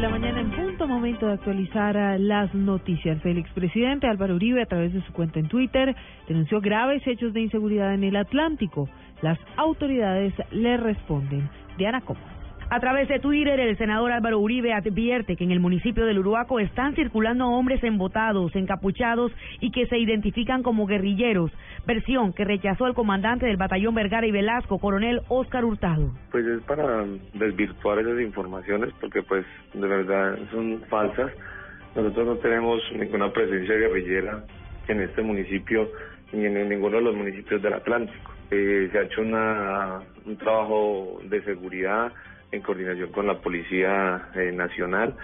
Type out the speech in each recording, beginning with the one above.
9 de la mañana en punto, momento de actualizar ah, las noticias. El expresidente Álvaro Uribe, a través de su cuenta en Twitter, denunció graves hechos de inseguridad en el Atlántico. Las autoridades le responden. Diana Comas. A través de Twitter, el senador Álvaro Uribe advierte que en el municipio del Uruaco están circulando hombres embotados, encapuchados y que se identifican como guerrilleros, versión que rechazó el comandante del batallón Vergara y Velasco, coronel Óscar Hurtado. Pues es para desvirtuar esas informaciones porque pues de verdad son falsas. Nosotros no tenemos ninguna presencia guerrillera en este municipio ni en ninguno de los municipios del Atlántico. Eh, se ha hecho una, un trabajo de seguridad en coordinación con la Policía eh, Nacional.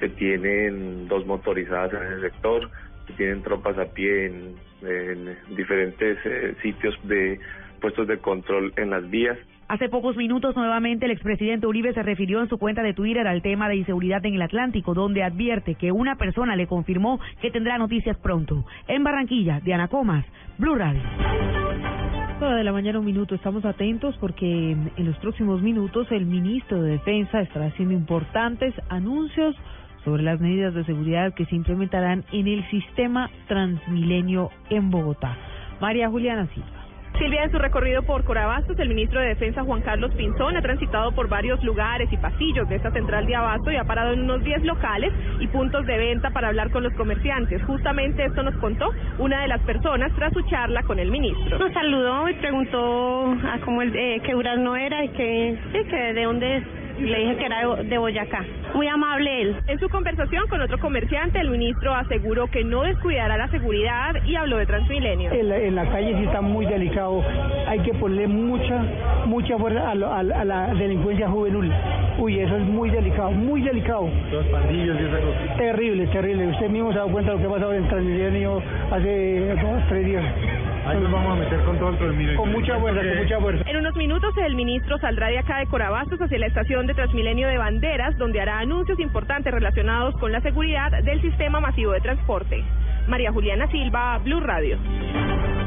Se tienen dos motorizadas en el sector, se tienen tropas a pie en, en diferentes eh, sitios de puestos de control en las vías. Hace pocos minutos nuevamente el expresidente Uribe se refirió en su cuenta de Twitter al tema de inseguridad en el Atlántico, donde advierte que una persona le confirmó que tendrá noticias pronto. En Barranquilla, Diana Comas, Blue Radio. 9 de la mañana, un minuto. Estamos atentos porque en los próximos minutos el ministro de Defensa estará haciendo importantes anuncios sobre las medidas de seguridad que se implementarán en el sistema Transmilenio en Bogotá. María Juliana Silva. Silvia, en su recorrido por Corabastos, el ministro de Defensa Juan Carlos Pinzón ha transitado por varios lugares y pasillos de esta central de abasto y ha parado en unos 10 locales y puntos de venta para hablar con los comerciantes. Justamente esto nos contó una de las personas tras su charla con el ministro. Nos saludó y preguntó a cómo el, eh, qué no era y que, sí, que de dónde es le dije que era de, Boyacá. Muy amable él. En su conversación con otro comerciante, el ministro aseguró que no descuidará la seguridad y habló de Transmilenio. En la, en la calle sí está muy delicado. Hay que ponerle mucha, mucha fuerza a, lo- a la- a la delincuencia juvenil. Uy, eso es muy delicado, muy delicado. Los pandillos y esa cosa. Terrible, terrible. Usted mismo se ha dado cuenta de lo que ha pasado en Transmilenio hace dos, tres días. Ahí nos vamos a meter con todo el Transmilenio. Con mucha fuerza, con mucha fuerza. En unos minutos el ministro saldrá de acá de Corabastos hacia la estación de Transmilenio de Banderas, donde hará anuncios importantes relacionados con la seguridad del sistema masivo de transporte. María Juliana Silva, Blue Radio.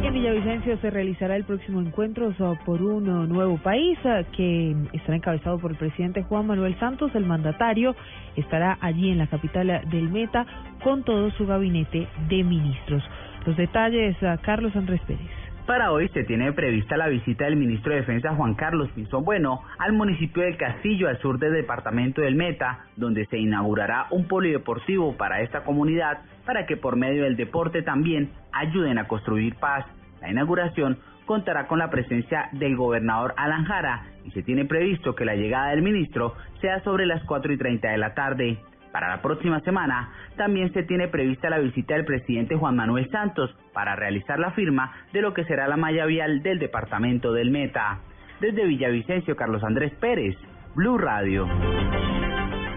En Villavicencio se realizará el próximo encuentro por un uh, nuevo país uh, que estará encabezado por el presidente Juan Manuel Santos. El mandatario estará allí en la capital del Meta con todo su gabinete de ministros. Los detalles, uh, Carlos Andrés Pérez. Para hoy se tiene prevista la visita del ministro de Defensa Juan Carlos Pinzón Bueno al municipio del Castillo al sur del departamento del Meta, donde se inaugurará un polideportivo para esta comunidad para que por medio del deporte también ayuden a construir paz. La inauguración contará con la presencia del gobernador Alan Jara y se tiene previsto que la llegada del ministro sea sobre las 4 y 30 de la tarde. Para la próxima semana también se tiene prevista la visita del presidente Juan Manuel Santos para realizar la firma de lo que será la malla vial del departamento del Meta. Desde Villavicencio, Carlos Andrés Pérez, Blue Radio.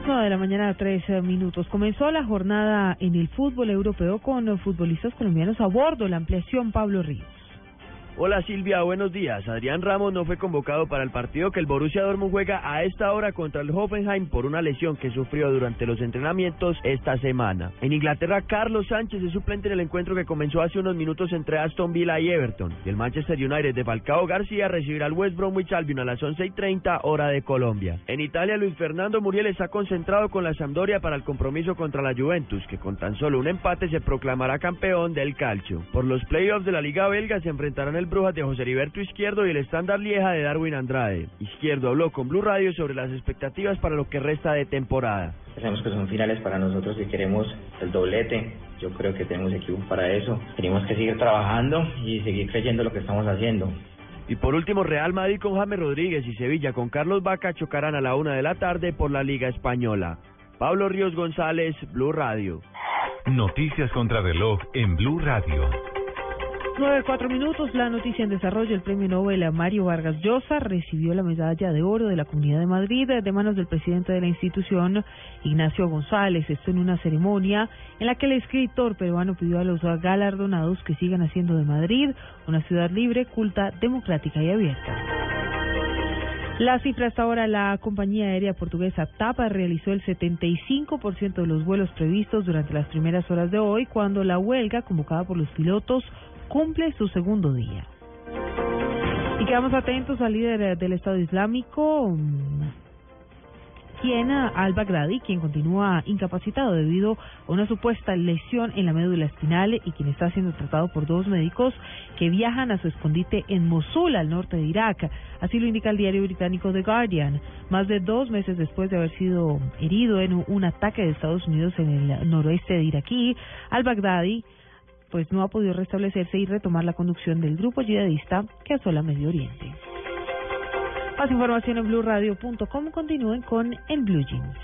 9 de la mañana, 3 minutos. Comenzó la jornada en el fútbol europeo con uh, futbolistas colombianos a bordo. La ampliación, Pablo Ríos. Hola Silvia, buenos días. Adrián Ramos no fue convocado para el partido que el Borussia Dortmund juega a esta hora contra el Hoffenheim por una lesión que sufrió durante los entrenamientos esta semana. En Inglaterra, Carlos Sánchez es suplente en el encuentro que comenzó hace unos minutos entre Aston Villa y Everton. Y el Manchester United de Falcao García recibirá al West Bromwich Albion a las 11 y 30 hora de Colombia. En Italia, Luis Fernando Muriel está concentrado con la Sampdoria para el compromiso contra la Juventus, que con tan solo un empate se proclamará campeón del calcio. Por los playoffs de la Liga Belga se enfrentarán el Brujas de José Heriberto Izquierdo y el Standard Lieja de Darwin Andrade. Izquierdo habló con Blue Radio sobre las expectativas para lo que resta de temporada. Sabemos que son finales para nosotros y queremos el doblete. Yo creo que tenemos equipo para eso. Tenemos que seguir trabajando y seguir creyendo lo que estamos haciendo. Y por último, Real Madrid con James Rodríguez y Sevilla con Carlos Vaca chocarán a la una de la tarde por la Liga Española. Pablo Ríos González, Blue Radio. Noticias contra reloj en Blue Radio. Nueve, cuatro minutos, la noticia en desarrollo. El premio Nobel a Mario Vargas Llosa recibió la medalla de oro de la Comunidad de Madrid de manos del presidente de la institución, Ignacio González. Esto en una ceremonia en la que el escritor peruano pidió a los galardonados que sigan haciendo de Madrid una ciudad libre, culta, democrática y abierta. La cifra hasta ahora, la compañía aérea portuguesa TAPA realizó el 75% de los vuelos previstos durante las primeras horas de hoy, cuando la huelga convocada por los pilotos cumple su segundo día. Y quedamos atentos al líder del Estado Islámico, quien al-Baghdadi, quien continúa incapacitado debido a una supuesta lesión en la médula espinal y quien está siendo tratado por dos médicos que viajan a su escondite en Mosul, al norte de Irak. Así lo indica el diario británico The Guardian. Más de dos meses después de haber sido herido en un ataque de Estados Unidos en el noroeste de Iraquí, al-Baghdadi pues no ha podido restablecerse y retomar la conducción del grupo yihadista que asola Medio Oriente. Más información en blueradio.com. Continúen con el Blue Jeans.